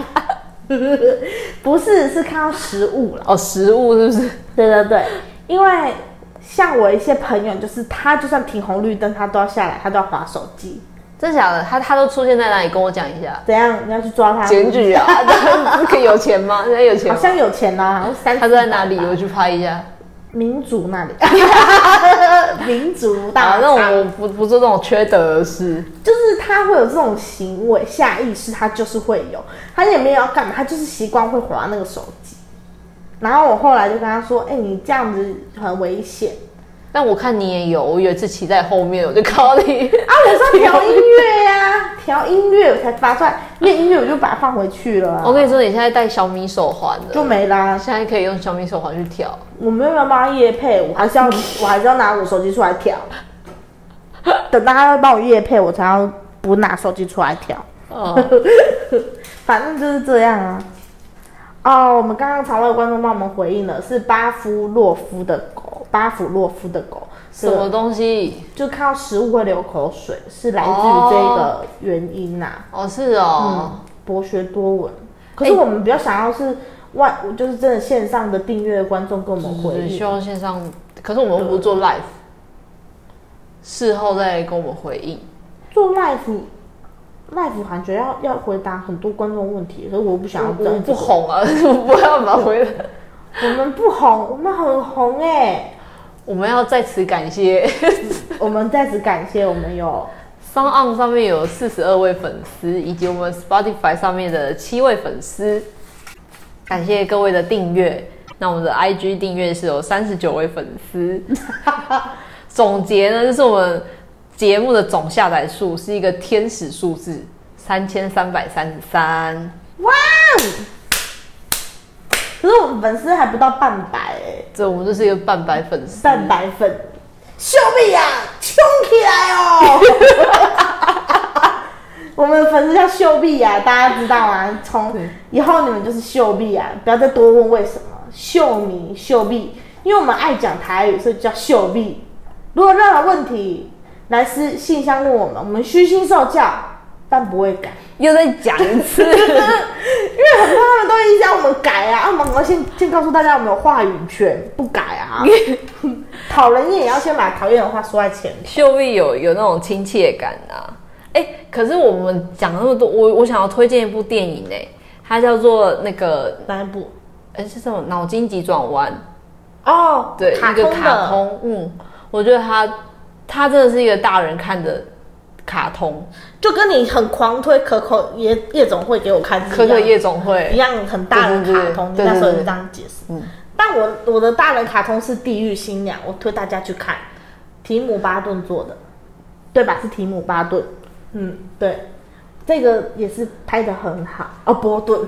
[SPEAKER 1] *laughs* 不是，是看到食物了。
[SPEAKER 2] 哦，食物是不是？
[SPEAKER 1] 对对对，因为像我一些朋友，就是他就算停红绿灯，他都要下来，他都要划手机。
[SPEAKER 2] 真假的？他他都出现在哪里？跟我讲一下。
[SPEAKER 1] 怎样？你要去抓他？
[SPEAKER 2] 检举啊！*laughs* 这可以有钱吗？现在有钱吗？
[SPEAKER 1] 好像有钱呢、好像三。
[SPEAKER 2] 他在哪里？我去拍一下。
[SPEAKER 1] 民族那里。*laughs* 民族大
[SPEAKER 2] 啊，那种我不不做这种缺德的事。
[SPEAKER 1] 就是他会有这种行为，下意识他就是会有，他也没有要干嘛，他就是习惯会划那个手机。然后我后来就跟他说：“哎、你这样子很危险
[SPEAKER 2] 但我看你也有，我有一次骑在后面，我就看到你。
[SPEAKER 1] 啊！”我说 *laughs* 调音乐呀、调音乐我才发出来，那音乐我就把它放回去了啊、
[SPEAKER 2] 我跟你说，你现在戴小米手环的，
[SPEAKER 1] 就没啦。
[SPEAKER 2] 现在可以用小米手环去调。
[SPEAKER 1] 我没有要帮他夜配，我还是要 *laughs* 我还是要拿我手机出来调。等到他帮我夜配，我才要不拿手机出来调。
[SPEAKER 2] 哦，*laughs*
[SPEAKER 1] 反正就是这样啊。哦，我们刚刚场外观众帮我们回应了，是巴夫洛夫的狗，巴甫洛夫的狗，
[SPEAKER 2] 什么东西？
[SPEAKER 1] 就看到食物会流口水，是来自于这个原因呐、
[SPEAKER 2] 哦，是哦。
[SPEAKER 1] 嗯，博学多闻。可是我们比较想要是外，就是真的线上的订阅观众跟我们回
[SPEAKER 2] 应，希。望线上，可是我们又不做 live，事后再跟我们回应。
[SPEAKER 1] 做 live live 感觉要要回答很多观众问题，所以我不想要这
[SPEAKER 2] 我
[SPEAKER 1] 样
[SPEAKER 2] 不红啊，*laughs* 我不要把回来。
[SPEAKER 1] 我们不红，我们很红哎、
[SPEAKER 2] 我们要在此感谢 *laughs*
[SPEAKER 1] 我们在此感谢我们有
[SPEAKER 2] s o n On 上面有四十二位粉丝，以及我们 Spotify 上面的七位粉丝，感谢各位的订阅。那我们的 IG 订阅是有三十九位粉丝。*laughs* 总结呢，就是我们节目的总下载数是一个天使数字，三千三百三十三。
[SPEAKER 1] 哇哦！可是我们粉丝还不到半百哎、
[SPEAKER 2] 这我们就是一个半百粉丝。
[SPEAKER 1] 半百粉，秀碧呀，冲起来哦！*laughs* 我们粉丝叫秀碧呀，大家知道吗？从以后你们就是秀碧啊，不要再多问为什么。秀米秀碧，因为我们爱讲台语，所以叫秀碧。如果有任何问题，来私信箱问我们，我们虚心受教，但不会改。
[SPEAKER 2] 又再讲一次，*laughs*
[SPEAKER 1] 因为很多他们都一直让我们改啊，啊，我们先先告诉大家我们有话语权，不改啊。*laughs* 讨人厌也要先把讨厌的话说在前面。
[SPEAKER 2] 秀碧有有那种亲切感啊。哎、可是我们讲那么多，我我想要推荐一部电影呢、它叫做那个
[SPEAKER 1] 哪一部？
[SPEAKER 2] 哎、是什么脑筋急转弯？
[SPEAKER 1] 哦，
[SPEAKER 2] 对，一个
[SPEAKER 1] 卡通的
[SPEAKER 2] 卡通，嗯，我觉得它它真的是一个大人看的卡通，
[SPEAKER 1] 就跟你很狂推可可夜夜总会给我看
[SPEAKER 2] 可可夜总会。
[SPEAKER 1] 一
[SPEAKER 2] 会，
[SPEAKER 1] 样很大的卡通，你那时候也是
[SPEAKER 2] 对。对
[SPEAKER 1] 这样解释。
[SPEAKER 2] 嗯。
[SPEAKER 1] 但我我的大人卡通是《地狱新娘》，我推大家去看，提姆巴顿做的，对吧？是提姆巴顿，嗯，对。这个也是拍的很好。哦，波顿，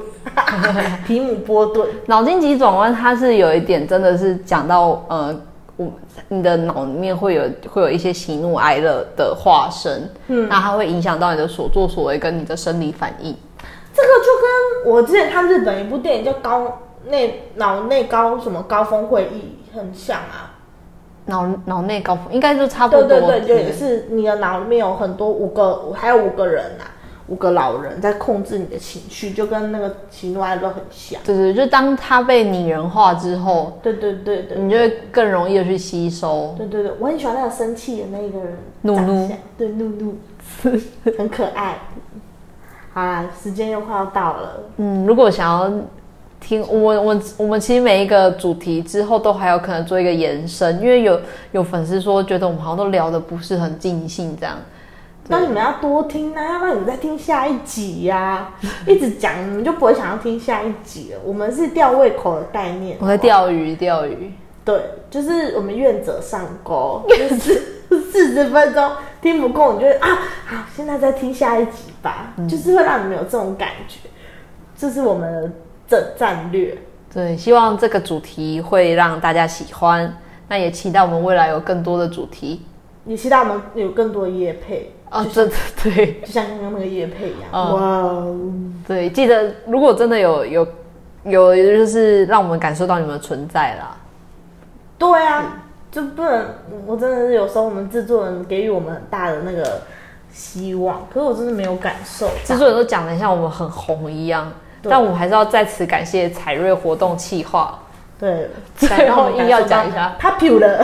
[SPEAKER 1] *laughs* 提姆波顿，
[SPEAKER 2] 脑筋急转弯它是有一点真的是讲到呃，我你的脑里面会有会有一些喜怒哀乐的化身，嗯，那它会影响到你的所作所为跟你的生理反应。
[SPEAKER 1] 这个就跟我之前看日本一部电影叫《高内脑内高什么高峰会议》很像啊。
[SPEAKER 2] 脑脑内高峰应该就差不多，
[SPEAKER 1] 对对对，就也是你的脑里面有很多五个，还有五个人呐、五个老人在控制你的情绪，就跟那个喜怒哀乐很像。
[SPEAKER 2] 对对，就当他被拟人化之后，
[SPEAKER 1] 对对对对，
[SPEAKER 2] 你就会更容易的去吸收。
[SPEAKER 1] 对对对，我很喜欢那个生气的那个人，
[SPEAKER 2] 怒怒，
[SPEAKER 1] 对怒怒，*laughs* 很可爱。好啦，时间又快要到了。
[SPEAKER 2] 嗯，如果想要听我我我们其实每一个主题之后都还有可能做一个延伸，因为有有粉丝说觉得我们好像都聊的不是很尽兴这样。
[SPEAKER 1] 那你们要多听啊，要不然你们再听下一集呀、*laughs* 一直讲你们就不会想要听下一集了。我们是吊胃口的概念。
[SPEAKER 2] 我在钓鱼钓鱼，
[SPEAKER 1] 对，就是我们愿者上钩，就是 *laughs* 四十分钟听不够，你就会啊，好，现在再听下一集吧，就是会让你们有这种感觉，这是我们的战战略。
[SPEAKER 2] 对，希望这个主题会让大家喜欢。那也期待我们未来有更多的主题
[SPEAKER 1] 也期待我们有更多的夜配
[SPEAKER 2] 啊！真的 *laughs* 对
[SPEAKER 1] 就像刚刚那个夜配一样。
[SPEAKER 2] 嗯
[SPEAKER 1] 哇哦，
[SPEAKER 2] 对，记得如果真的有有有，就是让我们感受到你们的存在啦。
[SPEAKER 1] 对啊，就不能，我真的是有时候我们制作人给予我们很大的那个希望，可是我真的没有感受。
[SPEAKER 2] 制作人都讲的像我们很红一样，但我们还是要在此感谢彩瑞活动企划。
[SPEAKER 1] 对，
[SPEAKER 2] 最后硬要讲一下
[SPEAKER 1] popular，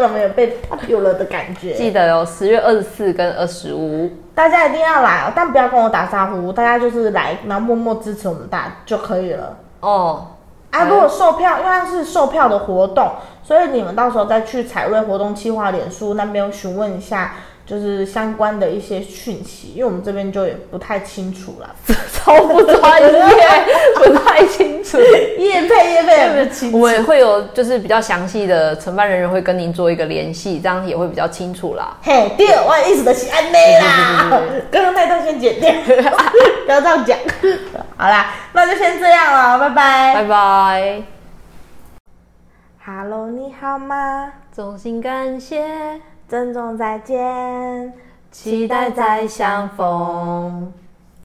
[SPEAKER 1] 我们有被 popular 的感觉。
[SPEAKER 2] 记得哦，十月二十四跟二十五，
[SPEAKER 1] 大家一定要来哦，但不要跟我打招呼，大家就是来，然后默默支持我们大就可以了。
[SPEAKER 2] 哦，
[SPEAKER 1] 啊，如果售票，因为它是售票的活动，所以你们到时候再去彩瑞活动计划脸书那边询问一下，就是相关的一些讯息，因为我们这边就也不太清楚啦。*laughs*
[SPEAKER 2] 超不专业，*laughs* 不太清楚。
[SPEAKER 1] 叶配叶配有清
[SPEAKER 2] 我们也会有就是比较详细的承办人员会跟您做一个联系，这样也会比较清楚啦。
[SPEAKER 1] 嘿，第二，我的意思的是安内啦
[SPEAKER 2] 对对对，
[SPEAKER 1] 刚刚那段先剪掉，*laughs* 不要这样讲。好啦，那就先这样了，拜拜。
[SPEAKER 2] 拜拜
[SPEAKER 1] ，Hello，你好吗？
[SPEAKER 2] 衷心感谢，
[SPEAKER 1] 珍重再见。
[SPEAKER 2] 期待再相逢。